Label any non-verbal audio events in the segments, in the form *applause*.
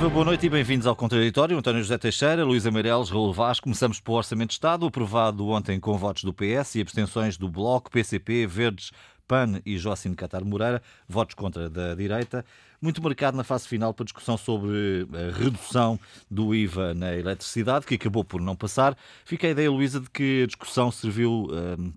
Viva, boa noite e bem-vindos ao Contraditório. António José Teixeira, Luísa Meireles, Raul Vaz. Começamos pelo Orçamento de Estado, aprovado ontem com votos do PS e abstenções do Bloco, PCP, Verdes, PAN e Joacine Catar Moreira, votos contra da direita. Muito marcado na fase final para discussão sobre a redução do IVA na eletricidade, que acabou por não passar. Fica a ideia, Luísa, de que a discussão serviu,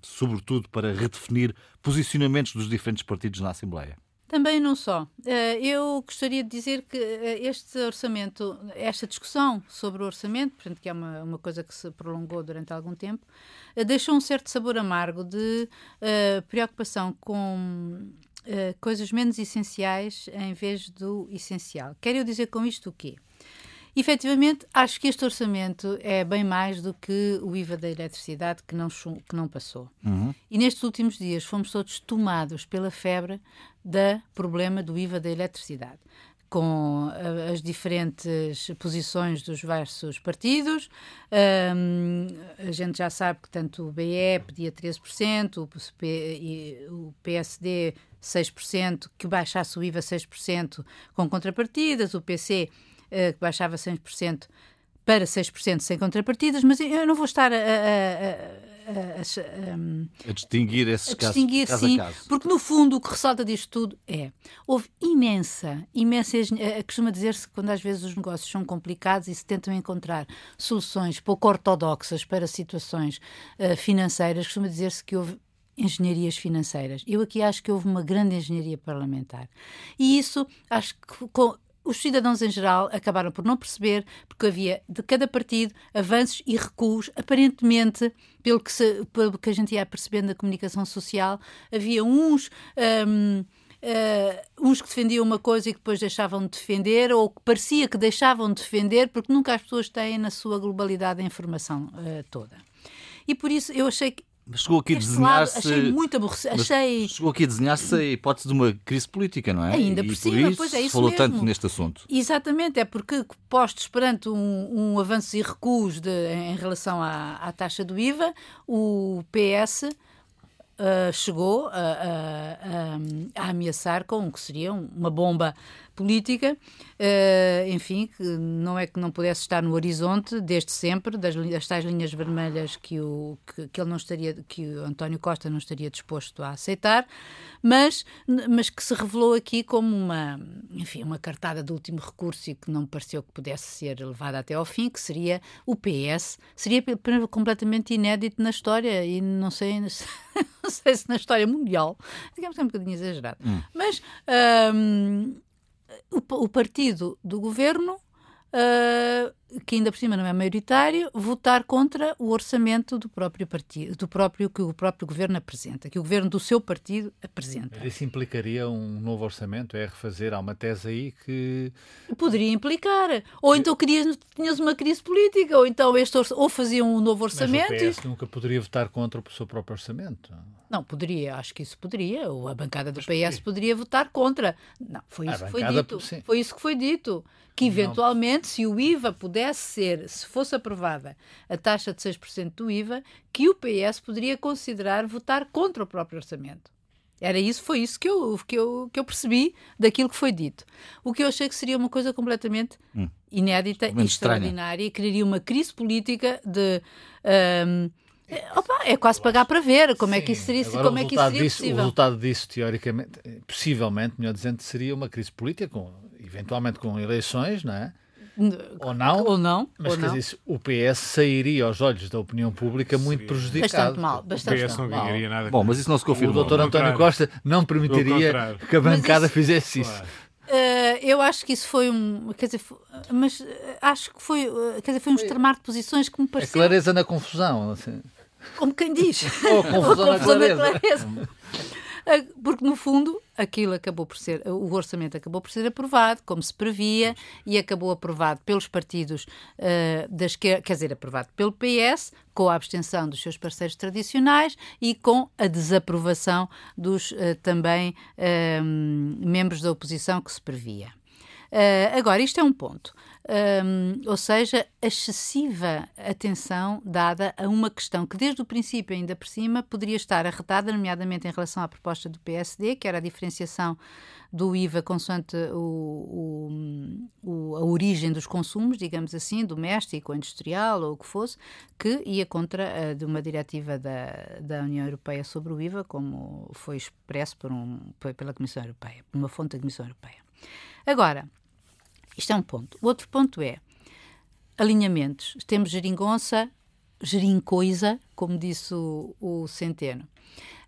sobretudo, para redefinir posicionamentos dos diferentes partidos na Assembleia. Também não só. Eh, eu gostaria de dizer que eh, este orçamento, esta discussão sobre o orçamento, portanto, que é uma, uma coisa que se prolongou durante algum tempo, eh, deixou um certo sabor amargo de uh, preocupação com uh, coisas menos essenciais em vez do essencial. Quero eu dizer com isto o quê? Efetivamente, acho que este orçamento é bem mais do que o IVA da eletricidade que não, que não passou. Uhum. E nestes últimos dias fomos todos tomados pela febre do problema do IVA da eletricidade com uh, as diferentes posições dos diversos partidos. Um, a gente já sabe que tanto o BE pedia 13%, o, o PSD 6%, que baixasse o IVA 6% com contrapartidas, o PC eh, que baixava 100% para 6% sem contrapartidas, mas eu não vou estar a, a, a, a, a distinguir esses a distinguir, casos, sim, caso. porque no fundo o que ressalta disto tudo é houve imensa, imensa eh, costuma dizer-se que quando às vezes os negócios são complicados e se tentam encontrar soluções pouco ortodoxas para situações uh, financeiras, costuma dizer-se que houve engenharias financeiras. Eu aqui acho que houve uma grande engenharia parlamentar. E isso acho que os cidadãos em geral acabaram por não perceber, porque havia de cada partido avanços e recuos, aparentemente, pelo que, se, pelo que a gente ia percebendo da comunicação social, havia uns. Um, Uh, eh, uns que defendiam uma coisa e que depois deixavam de defender, ou que parecia que deixavam de defender, porque nunca as pessoas têm na sua globalidade a informação uh, toda. E por isso eu achei que chegou aqui a desenhar-se. Achei muito aborrecido. Achei... Chegou aqui a desenhar-se a hipótese de uma crise política, não é? Ainda e por cima, por isso, pois é isso falou mesmo. tanto neste assunto. Exatamente, é porque postos perante um, um avanço e recuos de, em relação à, à taxa do IVA, o PS Uh, chegou a, a, a, ameaçar com o que seria uma bomba política, uh, enfim, que não é que não pudesse estar no horizonte desde sempre, das, das tais linhas vermelhas que, o, que, que, ele não estaria, que o António Costa não estaria disposto a aceitar, mas, mas que se revelou aqui como uma, enfim, uma cartada de último recurso e que não pareceu que pudesse ser levada até ao fim, que seria o PS, seria completamente inédito na história e não sei, *laughs* não sei se na história mundial, digamos que é um bocadinho exagerado, hum. mas um, o, o partido do governo uh, que ainda por cima não é maioritário, votar contra o orçamento do próprio partido, do próprio que o próprio governo apresenta, que o governo do seu partido apresenta. Isso implicaria um novo orçamento? É refazer? Há uma tese aí que. Poderia implicar. Ou então querias, tinhas uma crise política, ou então este ou faziam um novo orçamento. Mas o PS nunca poderia votar contra o seu próprio orçamento. Não, poderia, acho que isso poderia, ou a bancada do PS poderia votar contra. Não, foi isso que foi dito. Sim. Foi isso que foi dito. Que eventualmente, não. se o IVA pudesse ser, se fosse aprovada a taxa de 6% do IVA, que o PS poderia considerar votar contra o próprio orçamento. Era isso, foi isso que eu, que, eu, que eu percebi daquilo que foi dito. O que eu achei que seria uma coisa completamente hum. inédita e extraordinária e criaria uma crise política de. Um, Opa, é quase pagar para ver como Sim. é que isso seria, como é que isso seria disso, possível. O resultado disso, teoricamente, possivelmente, melhor dizendo, seria uma crise política, com, eventualmente com eleições, não é? Ou não, ou não, mas ou não. Dizer, o PS sairia aos olhos da opinião pública muito prejudicado. Bastante mal, bastante o PS não ganharia nada. Bom, mas isso não se confirma. O doutor António Costa não permitiria que a bancada isso, fizesse isso. Claro. Uh, eu acho que isso foi um. Quer dizer, foi, mas uh, acho que foi. Uh, quer dizer, foi um extremar de posições que me pareceu. A clareza na confusão. Assim. Como quem diz. Ou a confusão, *laughs* a confusão na clareza. Na clareza. Porque, no fundo, aquilo acabou por ser, o orçamento acabou por ser aprovado, como se previa, e acabou aprovado pelos partidos uh, da esquerda, quer dizer, aprovado pelo PS, com a abstenção dos seus parceiros tradicionais e com a desaprovação dos uh, também uh, membros da oposição que se previa. Uh, agora, isto é um ponto. Um, ou seja, excessiva atenção dada a uma questão que, desde o princípio, ainda por cima, poderia estar arretada, nomeadamente em relação à proposta do PSD, que era a diferenciação do IVA consoante o, o, o, a origem dos consumos, digamos assim, doméstico, industrial ou o que fosse, que ia contra de uma diretiva da, da União Europeia sobre o IVA, como foi expresso por um, pela Comissão Europeia, por uma fonte da Comissão Europeia. Agora, isto é um ponto. O outro ponto é alinhamentos. Temos geringonça, gerincoisa, como disse o, o Centeno.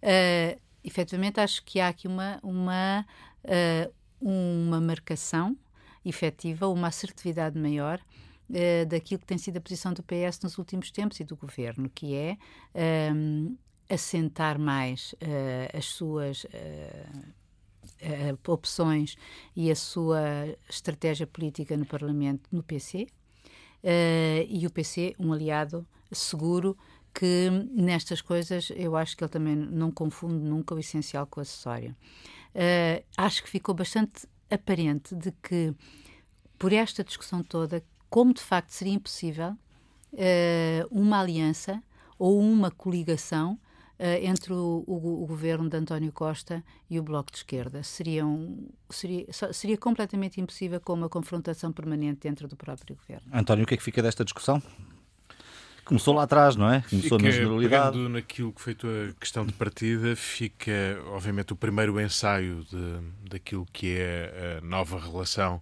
Uh, efetivamente, acho que há aqui uma, uma, uh, uma marcação efetiva, uma assertividade maior uh, daquilo que tem sido a posição do PS nos últimos tempos e do governo, que é um, assentar mais uh, as suas uh, opções e a sua estratégia política no Parlamento no PC, uh, eh, e o PC, um aliado seguro que nestas coisas eu acho que ele também não confunde nunca o essencial com o acessório. Uh, acho que ficou bastante aparente de que, por esta discussão toda, como de facto seria impossível uh, uma aliança ou uma coligação uh, entre o, o, o, governo de António Costa e o Bloco de Esquerda. Seria, um, seria, seria completamente impossível com uma confrontação permanente dentro do próprio governo. António, o que é que fica desta discussão? Começou lá atrás, não é? Começou fica, na generalidade. Pegando naquilo que foi a tua questão de partida, fica, obviamente, o primeiro ensaio de, daquilo que é a nova relação,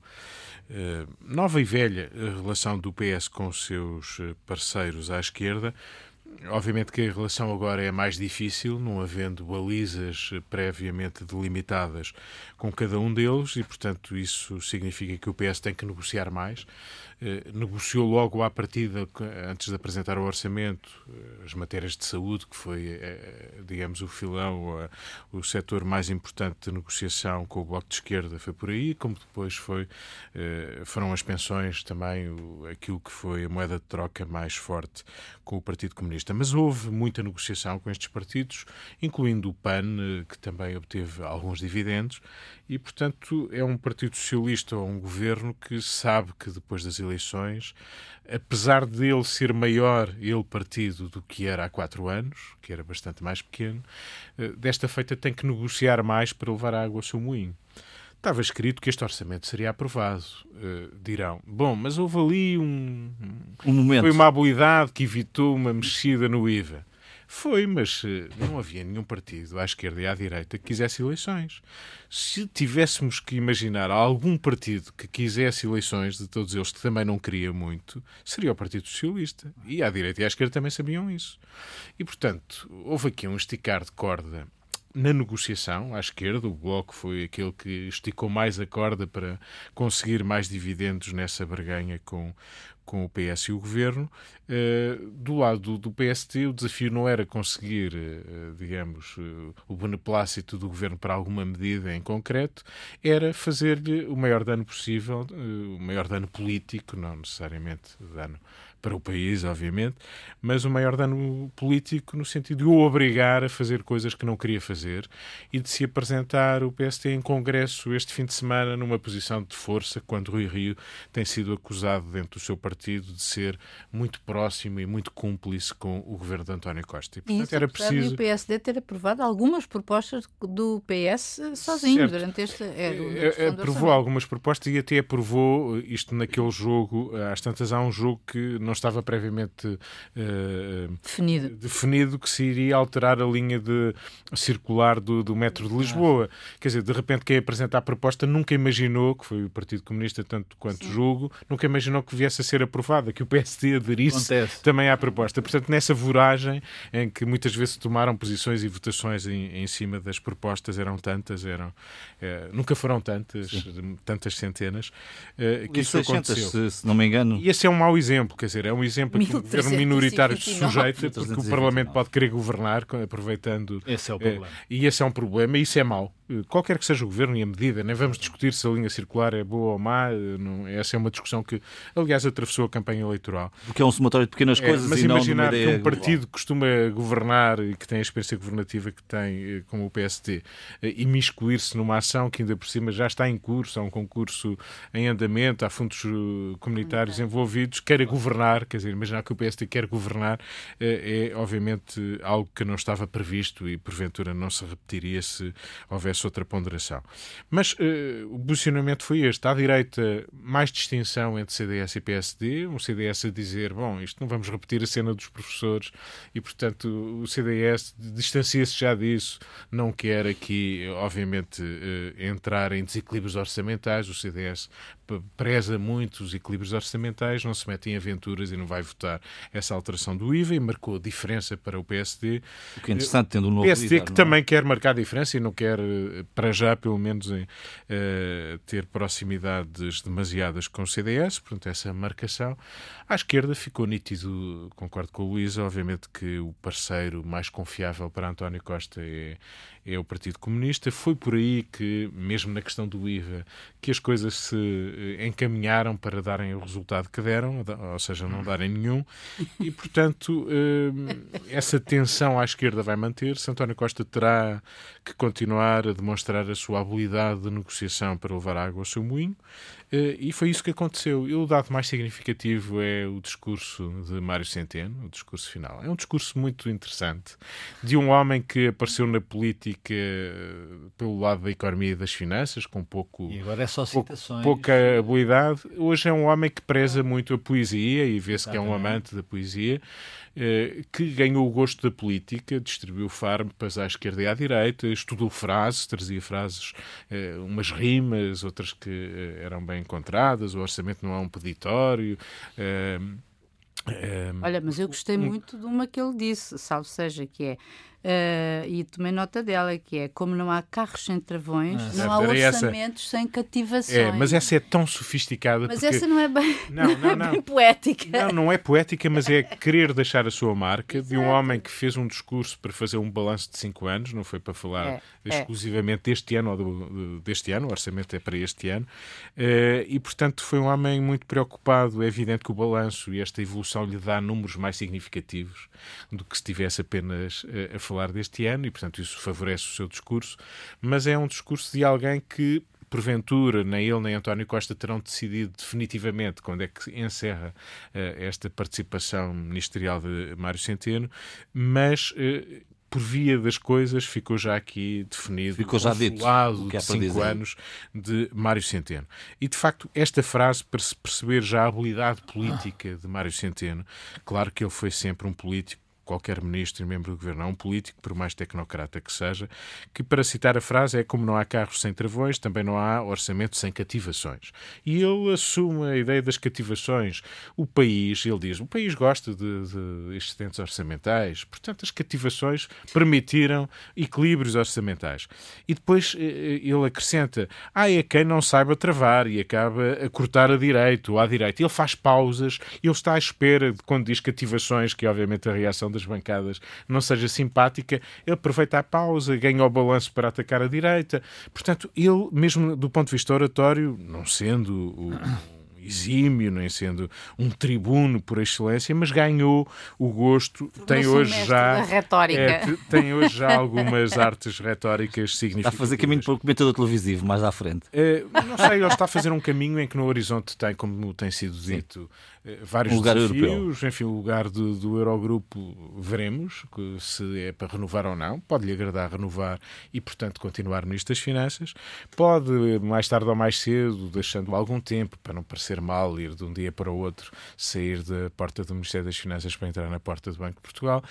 uh, nova e velha relação do PS com os seus parceiros à esquerda, Obviamente que a relação agora é mais difícil, não havendo balizas previamente delimitadas com cada um deles, e, portanto, isso significa que o PS tem que negociar mais. Eh, negociou logo à partida, antes de apresentar o orçamento, eh, as matérias de saúde, que foi, eh, digamos, o filão, o setor mais importante de negociação com o Bloco de Esquerda foi por aí, como depois foi, foram as pensões também, aquilo que foi a moeda de troca mais forte com o Partido Comunista. Mas houve muita negociação com estes partidos, incluindo o PAN, que também obteve alguns dividendos, e, portanto, é um Partido Socialista ou um governo que sabe que depois das eleições, apesar de ele ser maior, ele partido, do que era há quatro anos, que era bastante mais pequeno, eh, desta feita tem que negociar mais para levar a água ao seu moinho. Estava escrito que este orçamento seria aprovado. Uh, dirão, bom, mas houve ali um, um momento. Foi uma habilidade que evitou uma mexida no IVA. Foi, mas eh, não havia nenhum partido à esquerda e à direita que quisesse eleições. Se tivéssemos que imaginar algum partido que quisesse eleições, de todos eles que também não queria muito, seria o Partido Socialista. E à direita e à esquerda também sabiam isso. E, portanto, houve aqui um esticar de corda na negociação à esquerda, o Bloco foi aquele que esticou mais a corda para conseguir mais dividendos nessa barganha com, com o PS e o Governo. Uh, do lado do PST, o desafio não era conseguir, uh, digamos, uh, o beneplácito do Governo para alguma medida em concreto, era fazer-lhe o maior dano possível, o maior dano político, não necessariamente dano para o país, obviamente, mas o maior dano político no sentido de o obrigar a fazer coisas que não queria fazer e de se apresentar o PST em Congresso este fim de semana numa posição de força, quando Rui Rio tem sido acusado dentro do seu partido de ser muito próximo e muito cúmplice com o governo de António Costa. E, portanto, Isso, era preciso. o PSD ter aprovado algumas propostas do PS sozinho certo. durante este. É, é, aprovou algumas propostas e até aprovou isto naquele jogo. Às tantas, há um jogo que não estava previamente uh, definido. definido que se iria alterar a linha de circular do, do metro de Lisboa. Ah. Quer dizer, de repente quem apresenta a proposta nunca imaginou, que foi o Partido Comunista tanto quanto Sim. julgo, nunca imaginou que viesse a ser aprovada, que o PSD aderisse Acontece. também à proposta. Portanto, nessa voragem em que muitas vezes tomaram posições e votações em, em cima das propostas, eram tantas, eram é, nunca foram tantas, Sim. tantas centenas, é, que isso aconteceu. Se, se, não me engano. E esse é um mau exemplo, quer dizer, dizer, é um exemplo que o governo minoritário se sujeita, porque o Parlamento pode querer governar, aproveitando. Esse é o problema. e esse é um problema, e isso é mau. Eh, qualquer que seja o governo e a medida, nem vamos discutir se a linha circular é boa ou má, eh, não, essa é uma discussão que, aliás, atravessou a campanha eleitoral. Porque é um somatório de pequenas É, coisas mas e não imaginar que um partido global. costuma governar e que tem a experiência governativa que tem, eh, como o PSD, eh, imiscuir-se numa ação que ainda por cima já está em curso, há um concurso em andamento, há fundos comunitários envolvidos, queira governar, quer dizer, imaginar que o PSD quer governar, é obviamente algo que não estava previsto e porventura não se repetiria se houvesse outra ponderação. Mas eh, o posicionamento foi este. À direita, mais distinção entre CDS e PSD. Um CDS a dizer, bom, isto não vamos repetir a cena dos professores e, portanto, o CDS distancia-se já disso, não quer aqui, obviamente, eh, entrar em desequilíbrios orçamentais. O CDS preza muito os equilíbrios orçamentais, não se mete em aventuras e não vai votar essa alteração do IVA e marcou a diferença para o PSD. O que é interessante, tendo um novo PSD líder, que é? também quer marcar a diferença e não quer, eh, para já, pelo menos, em, eh, ter proximidades demasiadas com o CDS, portanto, essa marcação. À esquerda ficou nítido, concordo com o Luís, obviamente que o parceiro mais confiável para António Costa é, é o Partido Comunista. Foi por aí que, mesmo na questão do IVA, que as coisas se encaminharam para darem o resultado que deram, ou seja, não darem nenhum, e, portanto, eh, essa tensão à esquerda vai manter-se. António Costa terá que continuar a demonstrar a sua habilidade de negociação para levar água ao seu moinho, eh, e foi isso que aconteceu. E o dado mais significativo é o discurso de Mário Centeno, o discurso final. É um discurso muito interessante de um homem que apareceu na política eh, pelo lado da economia e das finanças, com pouco E agora é só citações. pouca habilidade. Hoje é um homem que preza muito a poesia e vê-se que é um amante da poesia, eh, que ganhou o gosto da política, distribuiu farpas à esquerda e à direita, estudou frases, trazia frases, eh, umas rimas, outras que eh, eram bem encontradas, o orçamento não é um peditório. eh, eh, Olha, mas eu gostei muito de uma que ele disse, salvo seja, que é, eh, e tomei nota dela, que é como não há carros sem travões, Ah, não há era essa. orçamentos sem cativações. é, mas essa é tão sofisticada Mas porque... essa não é bem, Não, não, *laughs* é não. bem poética. Não, não é poética, mas é querer deixar a sua marca de um homem que fez um discurso para fazer um balanço de cinco anos, não foi para falar É, é. exclusivamente deste ano ou do- deste ano, o orçamento é para este ano, eh, e portanto foi um homem muito preocupado. É evidente que o balanço e esta evolução lhe dá números mais significativos do que se estivesse apenas eh, a falar deste ano, e portanto isso favorece o seu discurso, mas é um discurso de alguém que porventura, nem ele nem António Costa terão decidido definitivamente quando é que encerra eh, esta participação ministerial de Mário Centeno, mas eh, por via das coisas ficou já aqui definido Ficou já dito consulado o que é de cinco dizer. anos de Mário Centeno. E de facto, esta frase, para se perceber já a habilidade política de Mário Centeno, claro que ele foi sempre um político qualquer ministro e membro do governo é um político, por mais tecnocrata que seja, que, para citar a frase, é como não há carros sem travões, também não há orçamento sem cativações. E ele assume a ideia das cativações. O país, ele diz, o país gosta de, de excedentes orçamentais, portanto, as cativações permitiram equilíbrios orçamentais. E depois eh, ele acrescenta, ah, é quem não saiba travar e acaba a cortar a direito à direita. Ele faz pausas, ele está à espera de quando diz cativações, que obviamente a reação das bancadas não seja simpática, ele aproveita a pausa, ganha o balanço para atacar a direita. Portanto, ele, mesmo do ponto de vista oratório, não sendo o exímio, nem sendo um tribuno por excelência, mas ganhou o gosto, tem hoje já é, te- tem hoje já algumas *laughs* artes retóricas Está a significativas. fazer caminho para o comentador televisivo, mais à frente. Eh, não sei, ele está a fazer um caminho em que no horizonte tem, como tem sido dito, vários Um lugar desafios. Enfim, o lugar do, do Eurogrupo veremos que se é para renovar ou não. Pode-lhe agradar renovar e, portanto, continuar Ministro das Finanças. Pode, mais tarde ou mais cedo, deixando algum tempo para não parecer mal, ir de um dia para o outro, sair da porta do Ministério das Finanças para entrar na porta do Banco de Portugal.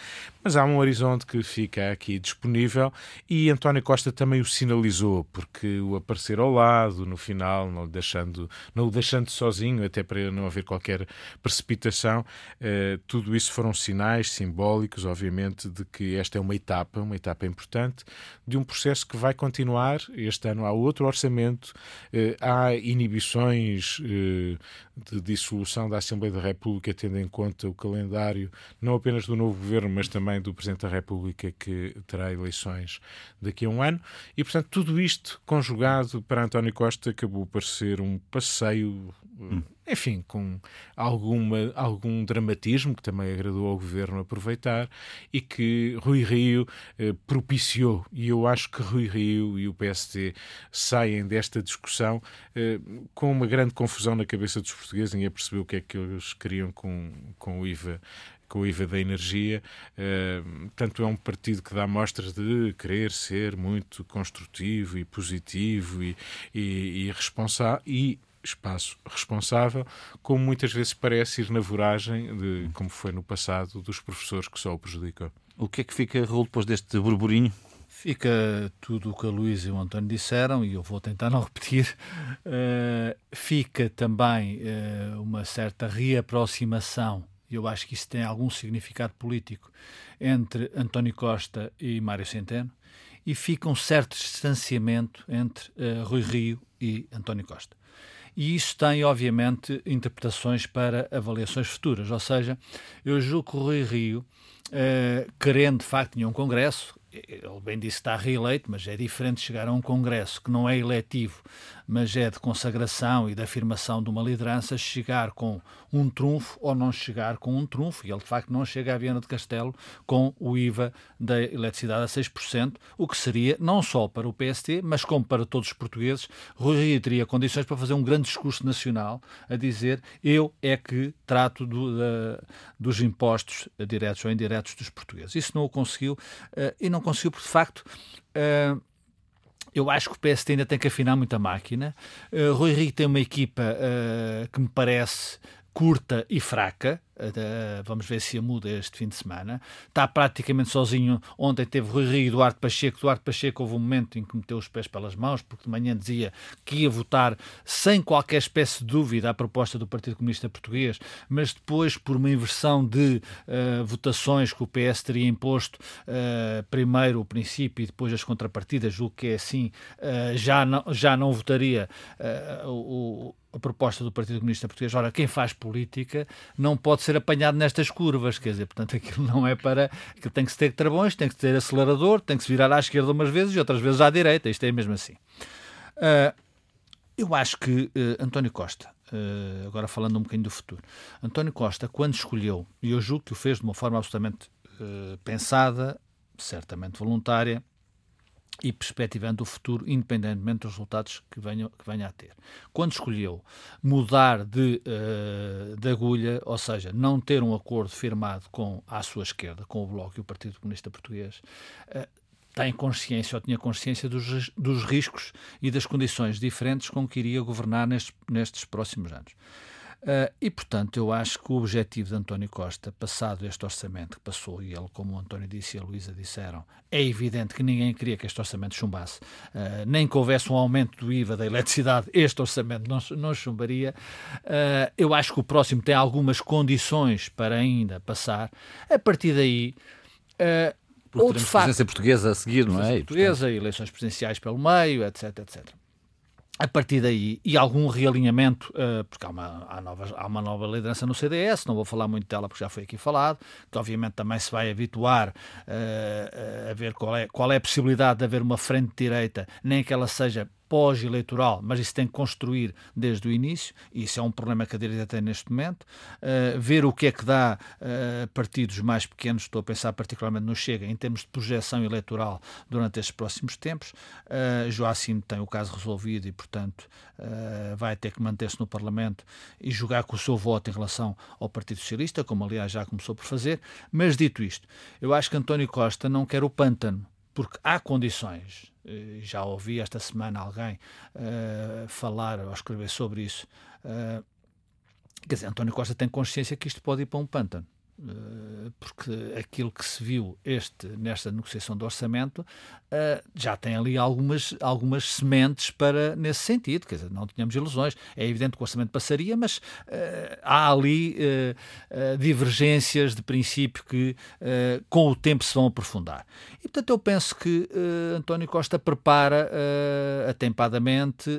Mas há um horizonte que fica aqui disponível e António Costa também o sinalizou, porque o aparecer ao lado, no final, não o deixando, não o deixando sozinho, até para não haver qualquer precipitação, eh, tudo isso foram sinais simbólicos, obviamente, de que esta é uma etapa, uma etapa importante, de um processo que vai continuar. Este ano há outro orçamento, eh, há inibições eh, de, dissolução da Assembleia da República, tendo em conta o calendário, não apenas do novo governo, mas também do Presidente da República, que terá eleições daqui a um ano. E, portanto, tudo isto conjugado para António Costa acabou por ser um passeio. Hum enfim, com alguma, algum dramatismo que também agradou ao governo aproveitar e que Rui Rio eh, propiciou. E eu acho que Rui Rio e o PST saem desta discussão eh, com uma grande confusão na cabeça dos portugueses. Ninguém percebeu o que é que eles queriam com, com o IVA com o IVA da energia. Uh, portanto, é um partido que dá mostras de querer ser muito construtivo e positivo e, e, e responsável. E espaço responsável, como muitas vezes parece ir na voragem, de, como foi no passado, dos professores que só o prejudicam. O que é que fica, Raul, depois deste burburinho? Fica tudo o que a Luísa e o António disseram, e eu vou tentar não *laughs* repetir. Uh, fica também uh, uma certa reaproximação, e eu acho que isso tem algum significado político, entre António Costa e Mário Centeno, e fica um certo distanciamento entre uh, Rui Rio e António Costa e isso tem, obviamente, interpretações para avaliações futuras. Ou seja, eu julgo que o Rui Rio, eh, querendo de facto nenhum congresso, ele bem disse que está reeleito, mas é diferente chegar a um congresso que não é eletivo, mas é de consagração e de afirmação de uma liderança, chegar com um trunfo ou não chegar com um trunfo. E ele, de facto, não chega à Viana de Castelo com o IVA da eletricidade a 6%, o que seria, não só para o PST, mas como para todos os portugueses, Rui teria condições para fazer um grande discurso nacional a dizer eu é que trato do, da, dos impostos diretos ou indiretos dos portugueses. Isso não o conseguiu uh, e não conseguiu porque, de facto, uh, eu acho que o PST ainda tem que afinar muito a máquina. Uh, Rui Rio tem uma equipa uh, que me parece curta e fraca. Uh, vamos ver se a muda este fim de semana. Está praticamente sozinho. Ontem teve Rui Rio e Duarte Pacheco. Duarte Pacheco houve um momento em que meteu os pés pelas mãos, porque de manhã dizia que ia votar sem qualquer espécie de dúvida à proposta do Partido Comunista Português, mas depois, por uma inversão de uh, votações que o PS teria imposto, uh, primeiro o princípio e depois as contrapartidas, julgo que é assim, já, não, já não votaria o a proposta do Partido Comunista Português. Ora, quem faz política não pode ser apanhado nestas curvas, quer dizer, portanto, *laughs* aquilo não é para. Aquilo tem que se ter travões, tem que ter acelerador, tem que se virar à esquerda umas vezes e outras vezes à direita. Isto é mesmo assim. Uh, eu acho que uh, António Costa, uh, agora falando um bocadinho do futuro, António Costa, quando escolheu, e eu julgo que o fez de uma forma absolutamente pensada, certamente voluntária, e perspectivando o futuro, independentemente dos resultados que venha, que venha a ter. Quando escolheu mudar de, uh, de agulha, ou seja, não ter um acordo firmado com a sua esquerda, com o Bloco e o Partido Comunista Português, uh, tem consciência ou tinha consciência dos, dos riscos e das condições diferentes com que iria governar nestes, nestes próximos anos. Uh, e, portanto, eu acho que o objetivo de António Costa, passado este orçamento que passou, e ele, como o António disse e a Luísa disseram, é evidente que ninguém queria que este orçamento chumbasse, uh, nem que houvesse um aumento do IVA da eletricidade, *laughs* este orçamento não, não chumbaria. Uh, eu acho que o próximo tem algumas condições para ainda passar. A partir daí. Porque ou de facto, presidência portuguesa a seguir, não é? Portuguesa, eleições presidenciais pelo meio, etc, etc a partir daí, e algum realinhamento, uh, porque há uma, há, novas, há uma nova liderança no CDS, não vou falar muito dela porque já foi aqui falado, que obviamente também se vai habituar uh, a ver qual é, qual é a possibilidade de haver uma frente direita, nem que ela seja pós-eleitoral, mas isso tem que construir desde o início, e isso é um problema que a direita tem neste momento. Uh, ver o que é que dá uh, partidos mais pequenos, estou a pensar particularmente no Chega, em termos de projeção eleitoral durante estes próximos tempos. Uh, Joacim tem o caso resolvido e, portanto, uh, vai ter que manter-se no Parlamento e jogar com o seu voto em relação ao Partido Socialista, como aliás já começou por fazer. Mas dito isto, eu acho que António Costa não quer o pântano porque há condições. Eh, já ouvi esta semana alguém uh, falar ou escrever sobre isso. Uh, quer dizer, António Costa tem consciência que isto pode ir para um pântano. Eh, porque aquilo que se viu este, nesta negociação do orçamento uh, já tem ali algumas, algumas sementes para nesse sentido, quer dizer, não tínhamos ilusões. É evidente que o orçamento passaria, mas uh, há ali divergências de princípio que com o tempo se vão aprofundar. E portanto eu penso que António Costa prepara atempadamente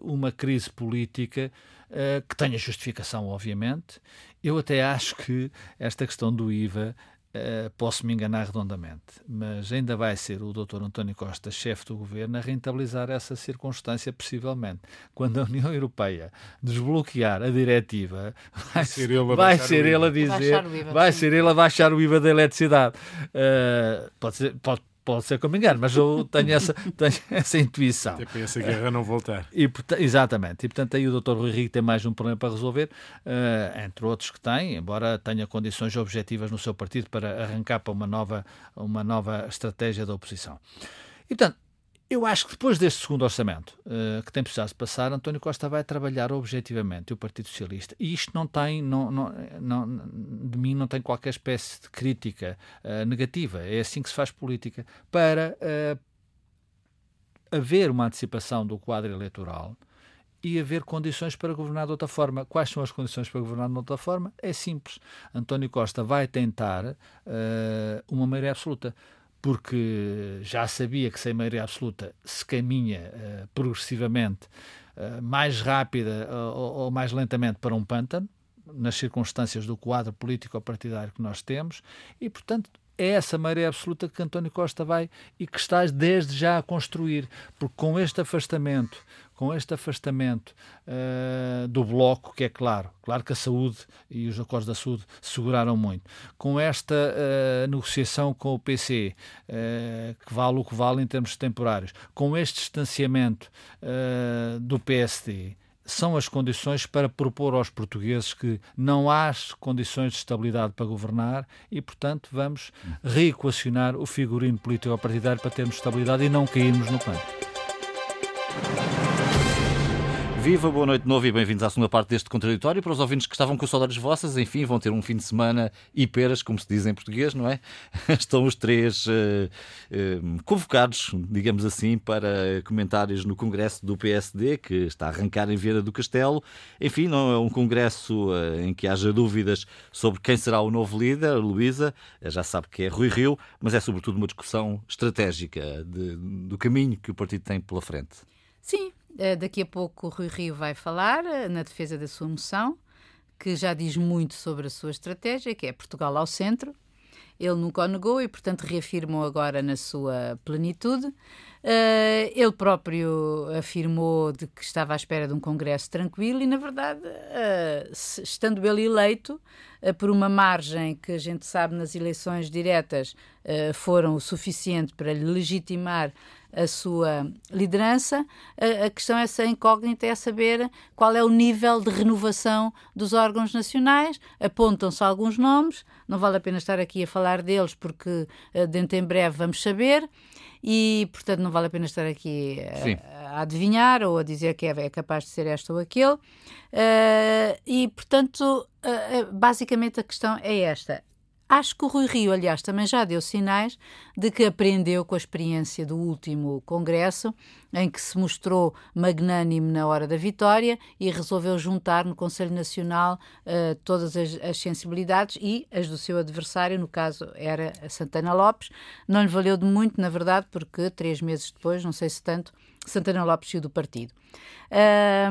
uma crise política uh, que tenha justificação, obviamente. Eu até acho que esta questão do IVA Uh, posso me enganar redondamente, mas ainda vai ser o Dr. António Costa, chefe do governo, a rentabilizar essa circunstância, possivelmente. Quando a União Europeia desbloquear a diretiva, vai ser ele a, vai ser ele a dizer, vai ser ele a baixar o IVA da eletricidade. Uh, pode, ser, pode, pode ser que eu me engane, mas eu tenho essa, *laughs* tenho essa intuição. Até para essa guerra não voltar. E, exatamente. E, portanto, aí o Dr. Rui Rico tem mais um problema para resolver, uh, entre outros que tem, embora tenha condições objetivas no seu partido para arrancar para uma nova, uma nova estratégia da oposição. E, portanto, eu acho que depois deste segundo orçamento, uh, que tem precisado passar, António Costa vai trabalhar objetivamente o Partido Socialista. E isto não tem, não, não, não, de mim, não tem qualquer espécie de crítica uh, negativa. É assim que se faz política. Para uh, haver uma antecipação do quadro eleitoral e haver condições para governar de outra forma. Quais são as condições para governar de outra forma? É simples. António Costa vai tentar uma maioria absoluta porque já sabia que sem maioria absoluta se caminha uh, progressivamente uh, mais rápida uh, ou, mais lentamente para um pântano, nas circunstâncias do quadro político-partidário que nós temos, e, portanto, é essa maioria absoluta que António Costa vai e que estás desde já a construir, porque com este afastamento, com este afastamento uh, do bloco, que é claro, claro que a saúde e os acordos da saúde seguraram muito, com esta uh, negociação com o PC, uh, eh, que vale o que vale em termos temporários, com este distanciamento do PSD, são as condições para propor aos portugueses que não há condições de estabilidade para governar e, portanto, vamos reequacionar o figurino político-partidário para termos estabilidade e não cairmos no pânico. Viva, boa noite de novo e bem-vindos à segunda parte deste contraditório. Para os ouvintes que estavam com saudades vossas, enfim, vão ter um fim de semana e peras, como se diz em português, não é? *laughs* Estão os três uh, uh, convocados, digamos assim, para comentários no Congresso do PSD, que está a arrancar em Vieira do Castelo. Enfim, não é um congresso uh, em que haja dúvidas sobre quem será o novo líder, Luísa, já sabe que é Rui Rio, mas é sobretudo uma discussão estratégica de, do caminho que o partido tem pela frente. Sim, daqui a pouco o Rui Rio vai falar eh, na defesa da sua moção, que já diz muito sobre a sua estratégia, que é Portugal ao centro. Ele nunca o negou e, portanto, reafirmou agora na sua plenitude. Uh, ele próprio afirmou de que estava à espera de um congresso tranquilo e, na verdade, estando ele eleito, por uma margem que a gente sabe nas eleições diretas foram o suficiente para lhe legitimar a sua liderança, a, a questão é essa incógnita é saber qual é o nível de renovação dos órgãos nacionais. Apontam-se alguns nomes, não vale a pena estar aqui a falar deles porque dentro em breve vamos saber e, portanto, não vale a pena estar aqui a, a adivinhar ou a dizer que é, é, capaz de ser este ou aquele. Uh, e, portanto, uh, basicamente a questão é esta. Acho que o Rui Rio, aliás, também já deu sinais de que aprendeu com a experiência do último Congresso, em que se mostrou magnânimo na hora da vitória e resolveu juntar no Conselho Nacional uh, todas as, as, sensibilidades e as do seu adversário, no caso era Santana Lopes. Não lhe valeu de muito, na verdade, porque três meses depois, não sei se tanto, Santana Lopes saiu do partido.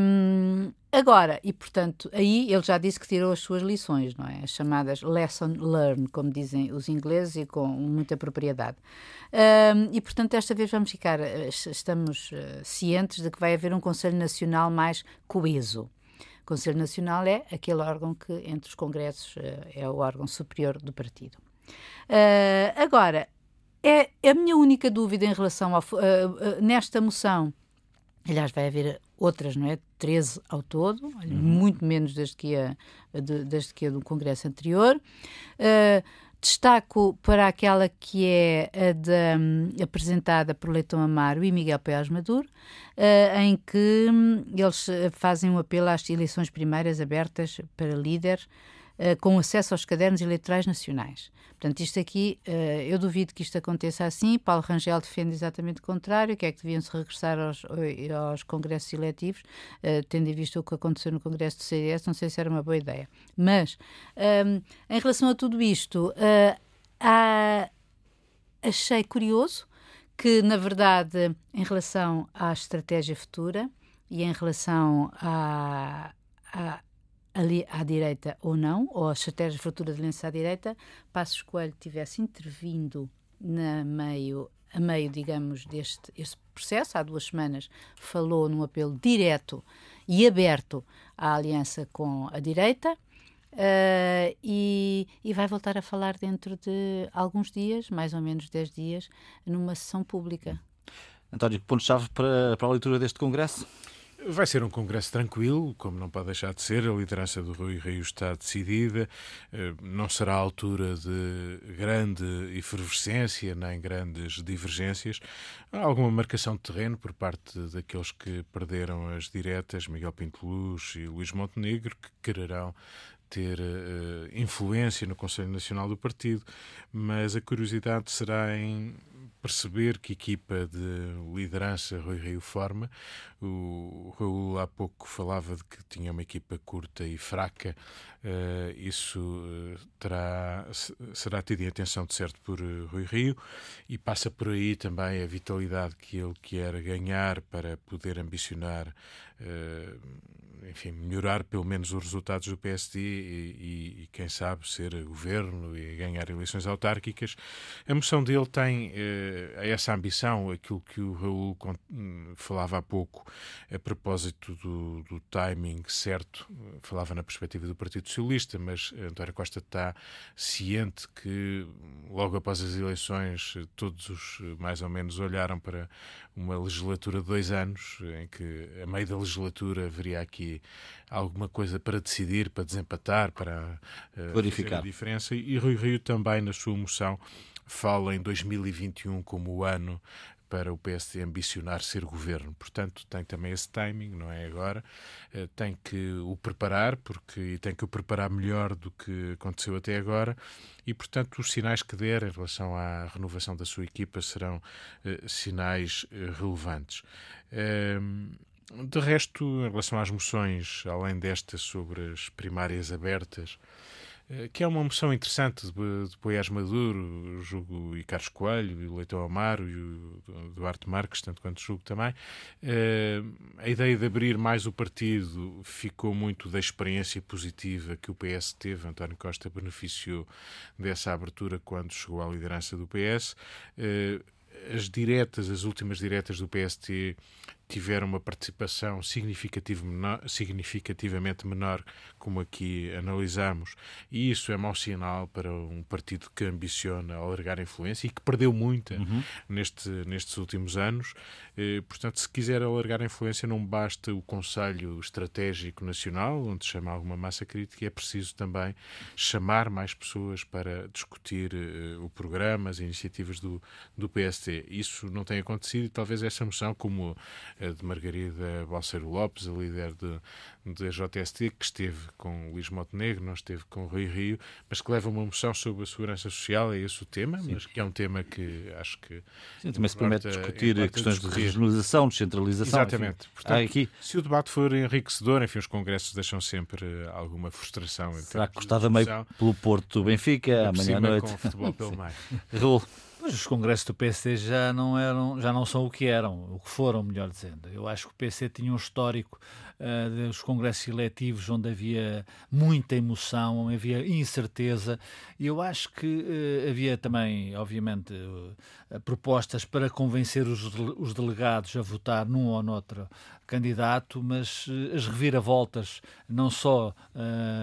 Um, agora, e portanto, aí ele já disse que tirou as suas lições, não é? As chamadas lesson learned, como dizem os ingleses e com muita propriedade. Um, e portanto, desta vez vamos ficar, eh, estamos uh, cientes de que vai haver um Conselho Nacional mais coeso. O Conselho Nacional é aquele órgão que, entre os congressos, uh, é o órgão superior do partido. Uh, agora, é, é a minha única dúvida em relação a nesta moção Aliás, vai haver outras, não é? 13 ao todo, olha, uhum. muito menos desde que a, de, desde que a do Congresso anterior. Uh, destaco para aquela que é a de, um, apresentada por Leitão Amaro e Miguel Pérez Maduro, uh, em que um, eles fazem um apelo às eleições primárias abertas para líderes uh, com acesso aos cadernos eleitorais nacionais. Portanto, isto aqui, uh, eu duvido que isto aconteça assim. Paulo Rangel defende exatamente o contrário, que é que deviam-se regressar aos, aos congressos eletivos, uh, tendo em vista o que aconteceu no congresso do CDS, não sei se era uma boa ideia. Mas, ehm, em relação a tudo isto, achei curioso que, na verdade, em relação à estratégia futura e em relação à, ali à direita ou não, ou a estratégia de fratura de aliança à direita, Passos Coelho tivesse intervindo na meio, a meio, digamos, deste este processo, há duas semanas, falou num apelo direto e aberto à aliança com a direita. Uh, e, e, vai voltar a falar dentro de alguns dias, mais ou menos 10 dias, numa sessão pública. António, ponto-chave para, para a leitura deste Congresso? Vai ser um congresso tranquilo, como não pode deixar de ser. A liderança do Rui Rio está decidida. Eh, não será a altura de grande efervescência nem grandes divergências. Há alguma marcação de terreno por parte daqueles que perderam as diretas, Miguel Pinto Luz e Luís Montenegro, que quererão ter uh, influência no Conselho Nacional do Partido, mas a curiosidade será em perceber que equipa de liderança Rui Rio forma. O Raul há pouco falava de que tinha uma equipa curta e fraca. Uh, isso uh, terá, será tido em atenção de certo por uh, Rui Rio e passa por aí também a vitalidade que ele quer ganhar para poder ambicionar enfim, melhorar pelo menos os resultados do PSD e, e, quem sabe, ser governo e ganhar eleições autárquicas. A moção dele tem eh, essa ambição, aquilo que o Raul hum, falava há pouco a propósito do, do, timing certo, falava na perspectiva do Partido Socialista, mas António Costa está ciente que logo após as eleições todos os mais ou menos olharam para uma legislatura de dois anos, em que a meio da legislatura haveria aqui alguma coisa para decidir, para desempatar, para uh, Clarificar. a diferença. E Rui Rio também, na sua moção, fala em 2021 como o ano para o PSD ambicionar ser governo. Portanto, tem também esse timing, não é agora. Eh, tem que o preparar, porque tem que o preparar melhor do que aconteceu até agora. E, portanto, os sinais que der em relação à renovação da sua equipa serão uh, sinais uh, relevantes. Uh, de resto, em relação às moções, além desta sobre as primárias abertas, eh, que é uma moção interessante de, de Poiás Maduro, julgo e Carlos Coelho, e Leitão Amaro e o Duarte Marques, tanto quanto julgo também. Eh, a ideia de abrir mais o partido ficou muito da experiência positiva que o PS teve. António Costa beneficiou dessa abertura quando chegou à liderança do PS. Eh, as diretas, as últimas diretas do PST tiveram uma participação menor, significativamente menor, como aqui analisamos, e isso é mau sinal para um partido que ambiciona alargar a influência e que perdeu muita uhum. neste, nestes últimos anos. Eh, portanto, se quiser alargar a influência, não basta o Conselho Estratégico Nacional, onde chama alguma massa crítica, é preciso também chamar mais pessoas para discutir eh, o programa, as iniciativas do, do PST. Isso não tem acontecido e talvez essa moção, como de Margarida Balseiro Lopes, a líder da JST, que esteve com Luís Montenegro, não esteve com Rui Rio, mas que leva uma moção sobre a segurança social, é esse o tema, Sim. mas que é um tema que acho que... Sim, também se permite discutir questões de regionalização, descentralização. Exatamente. Enfim. Portanto, aqui... Se o debate for enriquecedor, enfim, os congressos deixam sempre alguma frustração. Será que custava meio pelo Porto Benfica, amanhã à noite? Com o futebol pelo *laughs* meio. Raul. Mas os congressos do PSD já não eram, já não são o que eram, o que foram, melhor dizendo. Eu acho que o PSD tinha um histórico uh, dos congressos eletivos onde havia muita emoção, havia incerteza, e eu acho que uh, havia também, obviamente, uh, propostas para convencer os, os delegados a votar num ou noutro candidato, mas as reviravoltas, não só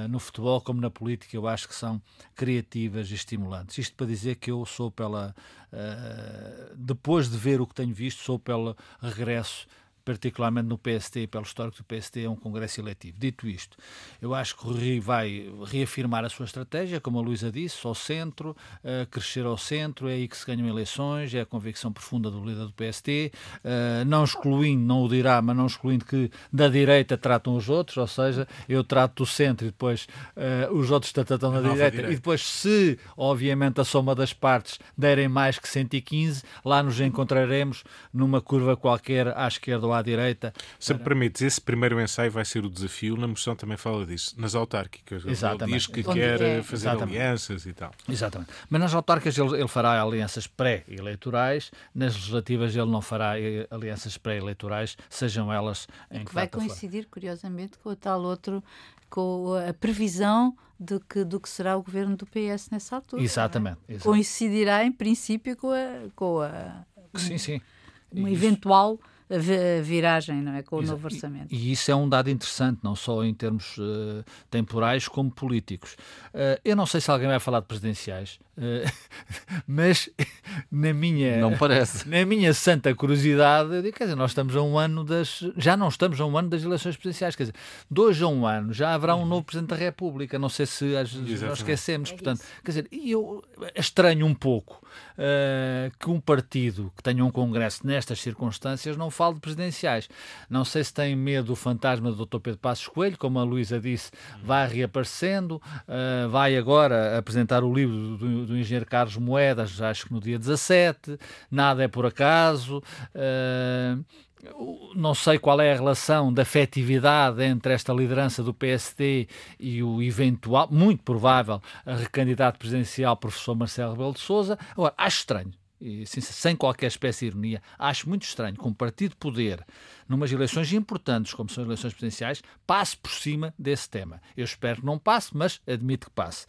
no futebol como na política, eu acho que são criativas e estimulantes. Isto para dizer que eu sou pela eh, depois de ver o que tenho visto, sou pelo regresso particularmente no PST, pelo histórico do PST, é um congresso eletivo. Dito isto, eu acho que o Rui vai reafirmar a sua estratégia, como a Luísa disse, ao centro, uh, crescer ao centro, é aí que se ganham eleições, é a convicção profunda do líder do PST, uh, eh, não excluindo, não o dirá, mas não excluindo que da direita tratam os outros, ou seja, eu trato do centro e depois uh, os outros tratam da direita, direita, e depois se, obviamente, a soma das partes derem mais que 115, lá nos encontraremos numa curva qualquer à esquerda ou à direita. Se me permites, esse primeiro ensaio vai ser o desafio, na moção também fala disso, nas autárquicas. Exatamente. Ele diz que Onde quer é. fazer Exatamente. alianças e tal. Exatamente. Mas nas autárquicas ele, ele fará alianças pré-eleitorais, nas legislativas ele não fará eh, alianças pré-eleitorais, sejam elas em que vai coincidir, curiosamente, com o tal outro, com a previsão de que, do que será o governo do PS nessa altura. Exatamente. é? exatamente. Coincidirá, em princípio, com a, com a Sim, sim. uma Isso. eventual viragem, não é? Com o Exa- novo orçamento. E, e isso é um dado interessante, não só em termos eh, temporais como políticos. Eh, eu não sei se alguém vai falar de presidenciais, eh, *laughs* mas na minha. Não parece. Na minha santa curiosidade, eu digo, quer dizer, nós estamos a um ano das. Já não estamos a um ano das eleições presidenciais, quer dizer, dois a um ano já haverá um novo Presidente da República. Não sei se às nós esquecemos. É portanto, isso. quer dizer, e eu estranho um pouco eh, que um partido que tenha um congresso nestas circunstâncias não fale de presidenciais. Não sei se tem medo do fantasma do Dr. Pedro Passos Coelho, como a Luísa disse, vai reaparecendo, eh, vai agora apresentar o livro do, do engenheiro Carlos Moedas, acho que no dia 17, nada é por acaso. o- não sei qual é a relação de afetividade entre esta liderança do PSD e o eventual, muito provável, recandidato presidencial professor Marcelo Rebelo de Sousa. Agora, acho estranho, sin- sem qualquer espécie de ironia, acho muito estranho que um partido de poder, numas eleições importantes como são as eleições presidenciais, passe por cima desse tema. Eu espero que não passe, mas admito que passe.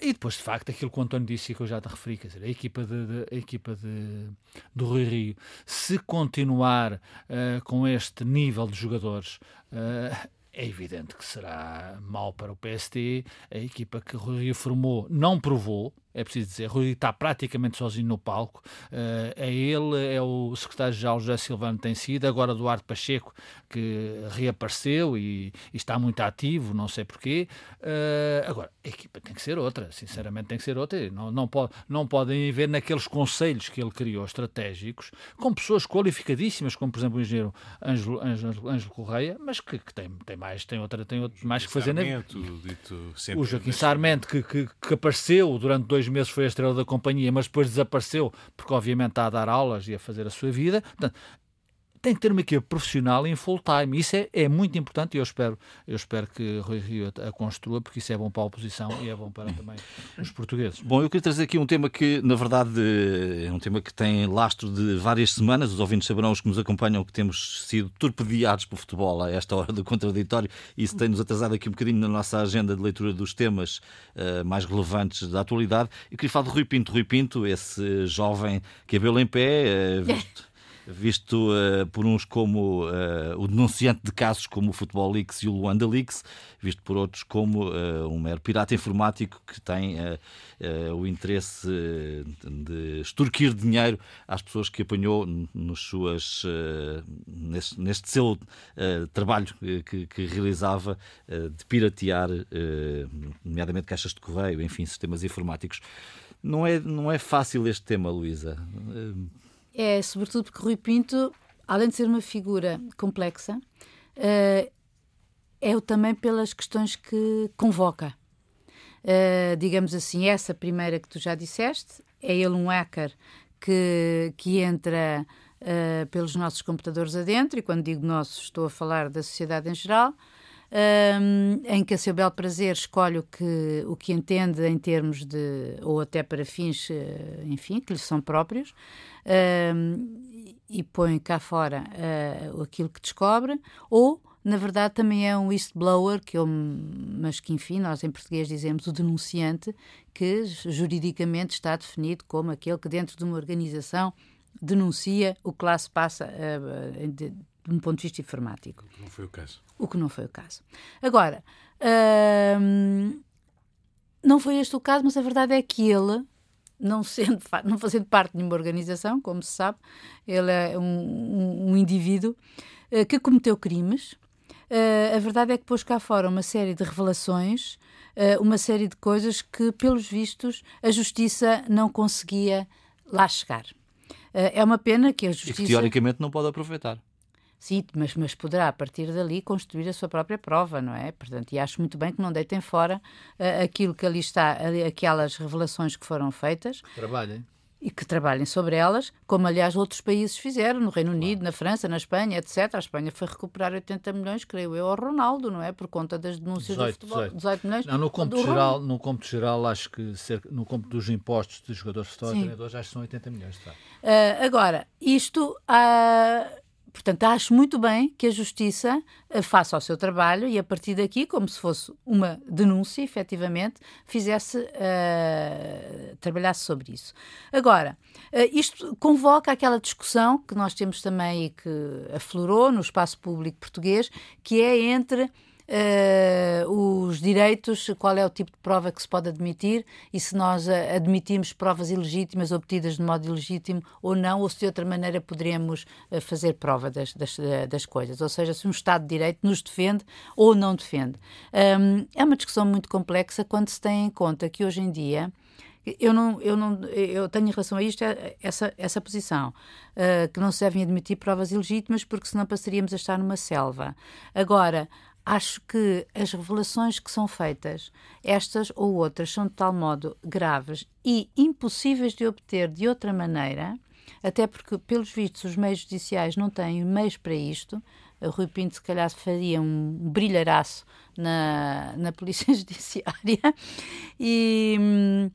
E depois, de facto, aquilo que o António disse e que eu já te referi, quer dizer, a equipa, de, de- a equipa de, do Rui Rio, se continuar ah, com este nível de jogadores, ah, é evidente que será mau para o PST. A equipa que Rui Rio formou não provou, é preciso dizer, Rui está praticamente sozinho no palco. Eh, é ele, é o secretário-geral José Silvano tem sido, agora Duarte Pacheco, que reapareceu e, e está muito ativo, não sei porquê. Eh, agora, a equipa tem que ser outra, sinceramente tem que ser outra. Não, não, pode, não podem ver naqueles conselhos que ele criou, estratégicos, com pessoas qualificadíssimas, como por exemplo o engenheiro Ângelo, Ângelo, Ângelo Correia, mas que, que tem, tem mais, tem outra, tem outro, mais que fazer na vida. O Joaquim Sarmento, que, que, que apareceu durante dois meses, foi a estrela da companhia, mas depois desapareceu, porque obviamente está a dar aulas e a fazer a sua vida. Portanto, tem que ter uma equipe profissional em full time. Isso é, é muito importante e eu espero, eu espero que Rui Rio a, a construa, porque isso é bom para a oposição e é bom para também os portugueses. Bom, eu queria trazer aqui um tema que, na verdade, é um tema que tem lastro de várias semanas. Os ouvintes saberão, os que nos acompanham, que temos sido torpedeados por futebol a esta hora do contraditório. e Isso tem-nos atrasado aqui um bocadinho na nossa agenda de leitura dos temas eh, mais relevantes da atualidade. Eu queria falar de Rui Pinto. Rui Pinto, esse jovem cabelo em pé, eh, visto, *laughs* visto eh, por uns como eh, o denunciante de casos como o Futebol Leaks e o Luanda Leaks, visto por outros como eh, um mero pirata informático que tem o interesse de extorquir dinheiro às pessoas que apanhou nos suas, neste, neste seu trabalho que, que realizava de piratear, nomeadamente caixas de correio, enfim, sistemas informáticos. Não é, não é fácil este tema, Luísa. É, sobretudo porque Rui Pinto, além de ser uma figura complexa, eh, é também pelas questões que convoca. Eh, digamos assim, essa primeira que tu já disseste, é ele um hacker que, que entra eh, pelos nossos computadores adentro, e quando digo nossos, estou a falar da sociedade em geral, ehm, em que a seu belo prazer escolhe o que, o que entende em termos de, ou até para fins, eh, enfim, que lhe são próprios, ehm, e põe cá fora eh, aquilo que descobre, ou, na verdade, também é um whistleblower, que eu, mas que, enfim, nós em português dizemos o denunciante, que juridicamente está definido como aquele que dentro de uma organização denuncia o que lá se passa eh, de, de um ponto de vista informático Não foi o caso. o que não foi o caso. Agora, hum, não foi este o caso, mas a verdade é que ele, não, sendo, não fazendo parte de nenhuma organização, como se sabe, ele é um, um- um indivíduo eh, que cometeu crimes. Eh, a verdade é que pôs cá fora uma série de revelações, eh, uma série de coisas que, pelos vistos, a justiça não conseguia lá chegar. É uma pena que a E que justiça. teoricamente não pode aproveitar. Sim, mas, mas poderá, a partir dali, construir a sua própria prova, não é? Portanto, e acho muito bem que não deitem fora ah, aquilo que ali está, ali- aquelas revelações que foram feitas. Trabalhem. e que trabalhem sobre elas, como aliás outros países fizeram, no Reino Unido, na França, na Espanha, etc. A Espanha foi recuperar 80 milhões, creio eu, ao Ronaldo, não é? Por conta das denúncias 18, do futebol. 18, 18 milhões. Não, no cômputo geral, no cômputo geral, acho que no cômputo dos impostos dos jogadores de futebol e treinadores, acho que são 80 milhões. Tá? Uh, agora, isto. Uh, Portanto, acho muito bem que a Justiça eh, faça o seu trabalho e, a partir daqui, como se fosse uma denúncia, efetivamente, fizesse, uh, trabalhasse sobre isso. Agora, uh, isto convoca aquela discussão que nós temos também e que aflorou no espaço público português, que é entre uh, os direitos, qual é o tipo de prova que se pode admitir e se nós uh, admitimos provas ilegítimas obtidas de modo ilegítimo ou não, ou se de outra maneira poderemos uh, fazer prova das, das, das, coisas. Ou seja, se um Estado de Direito nos defende ou não defende. Um, é uma discussão muito complexa quando se tem em conta que hoje em dia eu não, eu não, eu tenho em relação a isto essa, essa posição, uh, que não se devem admitir provas ilegítimas porque senão passaríamos a estar numa selva. Agora, acho que as revelações que são feitas, estas ou outras, são de tal modo graves e impossíveis de obter de outra maneira, até porque, pelos vistos, os meios judiciais não têm meios para isto. O Rui Pinto, se calhar, faria um brilharaço na, na Polícia *laughs* Judiciária. E,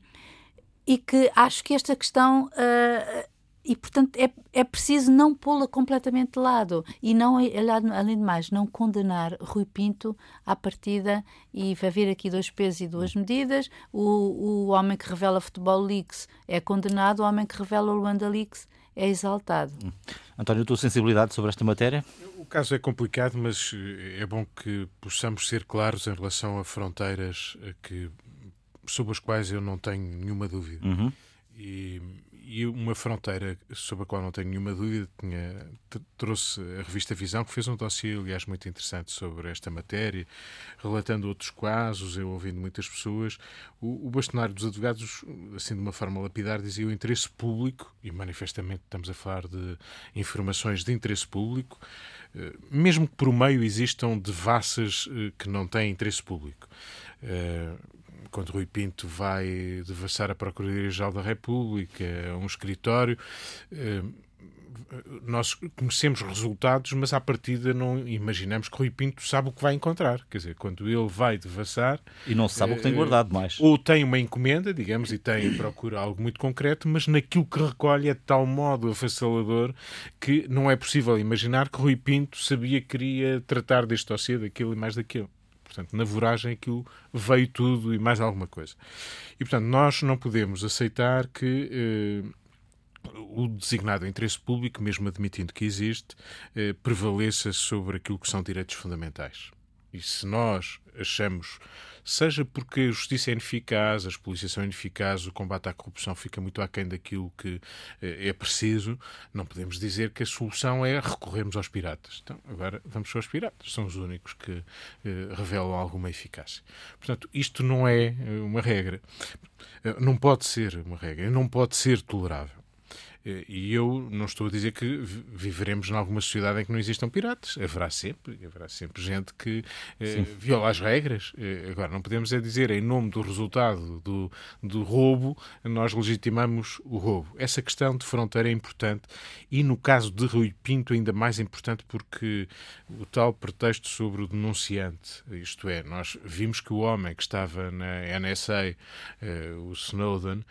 e que acho que esta questão. Uh, e, portanto, é, é preciso não pô-la completamente de lado e, não, além de mais, não condenar Rui Pinto à partida e vai haver aqui dois pesos e duas medidas. O, o homem que revela Futebol Leaks é condenado, o homem que revela o Luanda Leaks é exaltado. Hum. António, a tua sensibilidade sobre esta matéria? O caso é complicado, mas eh, é bom que possamos ser claros em relação a fronteiras eh, que, sobre as quais eu não tenho nenhuma dúvida. Uhum. E e uma fronteira sobre a qual não tenho nenhuma dúvida, tinha, trouxe a revista Visão, que fez um dossiê, aliás, muito interessante sobre esta matéria, relatando outros casos, eu ouvindo muitas pessoas. O, o bastonário dos advogados, assim de uma forma lapidar, dizia o interesse público, e manifestamente estamos a falar de informações de interesse público, eh, mesmo que por meio existam devassas eh, que não têm interesse público eh, quando Rui Pinto vai devassar a Procuradoria-Geral da República, a um escritório, eh, nós conhecemos resultados, mas à partida não imaginamos que Rui Pinto sabe o que vai encontrar. Quer dizer, quando ele vai devassar. E não sabe o que tem eh, guardado mais. Ou tem uma encomenda, digamos, e tem procura algo muito concreto, mas naquilo que recolhe é de tal modo avassalador que não é possível imaginar que Rui Pinto sabia que queria tratar deste dossiê, daquilo e mais daquilo. Portanto, na voragem aquilo veio tudo e mais alguma coisa. E, portanto, nós não podemos aceitar que eh, o designado interesse público, mesmo admitindo que existe, eh, prevaleça sobre aquilo que são direitos fundamentais. E se nós achamos seja porque a justiça é ineficaz, as polícias são ineficazes, o combate à corrupção fica muito aquém daquilo que eh, é preciso, não podemos dizer que a solução é recorrermos aos piratas. Então, agora vamos aos piratas, são os únicos que eh, revelam alguma eficácia. Portanto, isto não é eh, uma regra. Não pode ser uma regra, não pode ser tolerável. Eh, e eu não estou a dizer que viveremos em alguma sociedade em que não existam piratas. Haverá sempre, haverá sempre gente que eh, viola as regras. Eh, agora, não podemos é dizer, em nome do resultado do, do roubo, nós legitimamos o roubo. Essa questão de fronteira é importante e, no caso de Rui Pinto, ainda mais importante porque o tal pretexto sobre o denunciante, isto é, nós vimos que o homem que estava na NSA, o Snowden,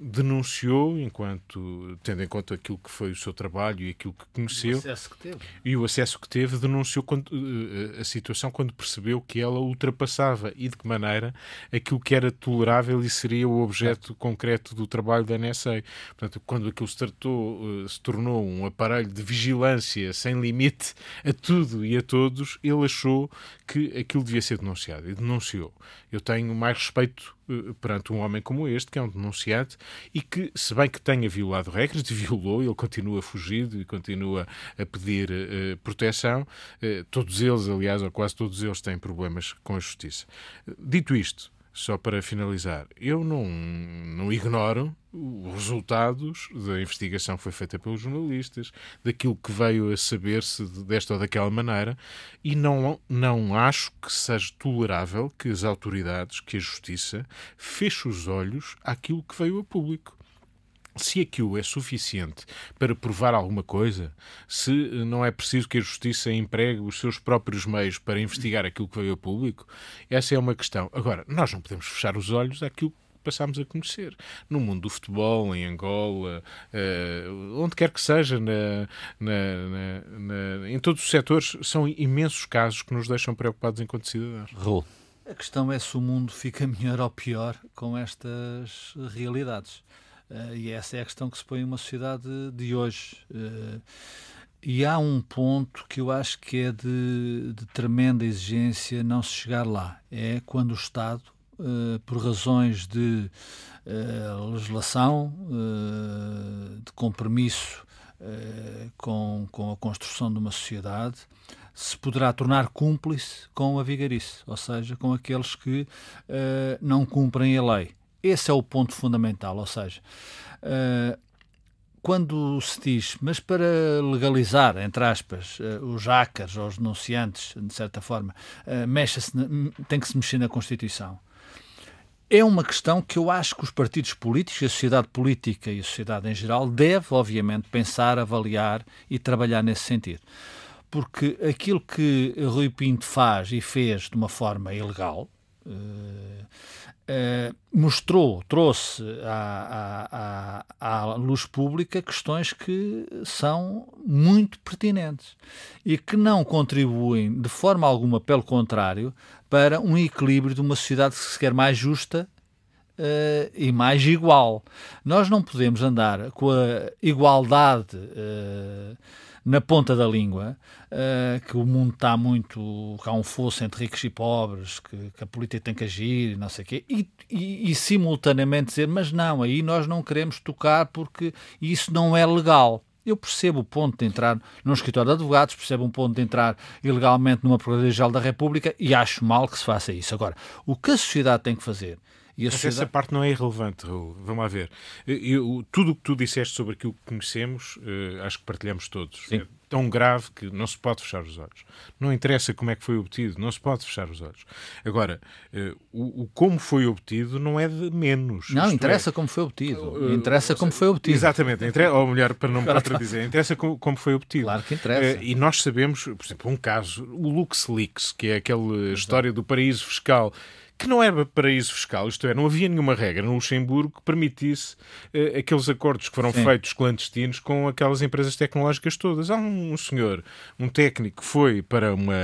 denunciou enquanto tendo em conta aquilo que foi o seu trabalho e aquilo que conheceu. O acesso que teve. E o acesso que teve, denunciou quando, uh, a situação quando percebeu que ela ultrapassava e de que maneira aquilo que era tolerável e seria o objeto concreto do trabalho da NSA. Portanto, quando aquilo se, tratou, uh, se tornou um aparelho de vigilância sem limite a tudo e a todos, ele achou que aquilo devia ser denunciado e denunciou. Eu tenho mais respeito eh, perante um homem como este, que é um denunciante e que, se bem que tenha violado regras, *laughs* violou, ele continua fugido e continua a pedir uh, proteção. Uh, todos eles, aliás, ou quase todos eles, têm problemas com a justiça. Dito isto, só para finalizar, eu não, não ignoro os resultados da investigação que foi feita pelos jornalistas, daquilo que veio a saber-se desta ou daquela maneira, e não, não acho que seja tolerável que as autoridades, que a justiça, feche os olhos àquilo que veio a público. Se aquilo é suficiente para provar alguma coisa, se não é preciso que a Justiça empregue os seus próprios meios para investigar aquilo que veio a público, essa é uma questão. Agora, nós não podemos fechar os olhos àquilo que passámos a conhecer. No mundo do futebol, em Angola, uh, onde quer que seja, na, na, na, em todos os setores, são imensos casos que nos deixam preocupados enquanto cidadãos. Raul. A questão é se o mundo fica *laughs* melhor ou pior com estas realidades. Uh, e essa é a questão que se põe em uma sociedade de hoje. Uh, e há um ponto que eu acho que é de, de, tremenda exigência não se chegar lá. É quando o Estado, uh, por razões de legislação, de compromisso com, com a construção de uma sociedade, se poderá tornar cúmplice com a vigarice, ou seja, com aqueles que não cumprem a lei. Esse é o ponto fundamental, ou seja, uh, quando se diz, mas para legalizar, entre aspas, uh, os hackers ou os denunciantes, de certa forma, mexa-se, tem que se mexer na Constituição. É uma questão que eu acho que os partidos políticos, a sociedade política e a sociedade em geral, deve, obviamente, pensar, avaliar e trabalhar nesse sentido. Porque aquilo que Rui Pinto faz e fez de uma forma ilegal, Uh, mostrou, trouxe à, à, à, luz pública questões que são muito pertinentes e que não contribuem de forma alguma, pelo contrário, para um equilíbrio de uma sociedade que se quer mais justa uh, e mais igual. Nós não podemos andar com a igualdade. Uh, na ponta da língua, uh, que o mundo está muito. que há um fosso entre ricos e pobres, que, que a política tem que agir não sei o quê, e, e, e, simultaneamente dizer, mas não, aí nós não queremos tocar porque isso não é legal. Eu percebo o ponto de entrar num escritório de advogados, percebo um ponto de entrar ilegalmente numa Procuradoria-Geral da República e acho mal que se faça isso. Agora, o que a sociedade tem que fazer e Mas sociedade... essa parte não é irrelevante, Raul. Vamos lá ver. Eu, tudo o que tu disseste sobre aquilo que conhecemos, uh, acho que partilhamos todos. Sim. É tão grave que não se pode fechar os olhos. Não interessa como é que foi obtido, não se pode fechar os olhos. Agora, uh, o, o, como foi obtido não é de menos. Não, interessa é... como foi obtido. Uh, interessa como foi obtido. Exatamente. Inter... Ou melhor, para não *laughs* me dizer, interessa como, como, foi obtido. Claro que interessa. e nós sabemos, por exemplo, um caso, o LuxLeaks, que é aquela Exato. história do paraíso fiscal que não era paraíso fiscal, isto é, não havia nenhuma regra no Luxemburgo que permitisse uh, aqueles acordos que foram Sim. feitos clandestinos com aquelas empresas tecnológicas todas. Há um, senhor, um técnico que foi para uma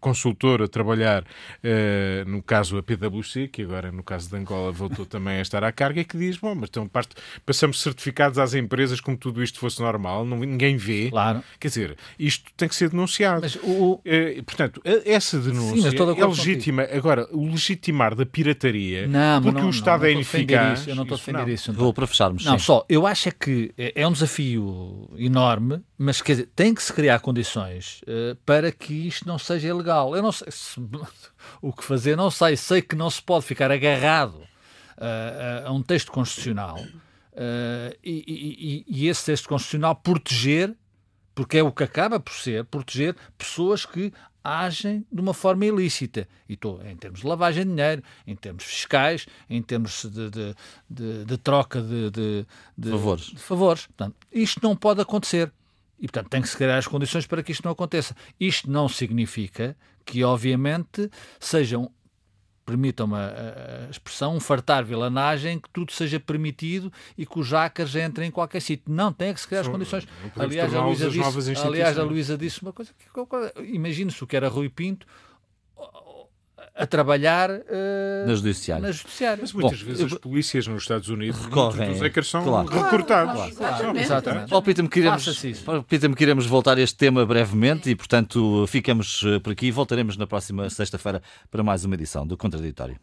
consultora trabalhar, uh, no caso a PwC, que agora no caso de Angola voltou *laughs* também a estar à carga, e que diz, bom, mas então parte, passamos certificados às empresas como tudo isto fosse normal, não, ninguém vê. Claro. Quer dizer, isto tem que ser denunciado. Mas o... Uh, portanto, essa denúncia Sim, é legítima. Contigo. Agora, o legitimar aproximar da pirataria não, porque não, o Estado não, é ineficaz. Isso, eu não estou a defender isso. Vou para fecharmos. Não, sim. só, eu acho é que é, é um desafio enorme, mas quer dizer, tem que se criar condições uh, para que isto não seja ilegal. Eu não sei se, *laughs* o que fazer, não sei. Sei que não se pode ficar agarrado uh, a um texto constitucional uh, e, e, e esse texto constitucional proteger porque é o que acaba por ser proteger pessoas que agem de uma forma ilícita. E estou em termos de lavagem de dinheiro, em termos fiscais, em termos de, de, de, de troca de, favores. favores. Portanto, isto não pode acontecer. E, portanto, tem que se criar as condições para que isto não aconteça. Isto não significa que, obviamente, sejam permitam-me a, a, expressão, um fartar vilanagem, que tudo seja permitido e que os jackers entrem em qualquer sítio. Não, tem que se criar as condições. Aliás a, Luísa disse, aliás, a Luísa disse uma coisa, imagine-se o que era Rui Pinto, a trabalhar uh, na, judiciária. na judiciária. Mas muitas Bom, vezes eu... as polícias nos Estados Unidos recorrem. Os hackers são claro. recrutados. Claro, claro, claro. Exatamente. Que, iremos, palpita que iremos voltar a este tema brevemente e, portanto, ficamos eh, por aqui e voltaremos na próxima sexta-feira para mais uma edição do Contraditório.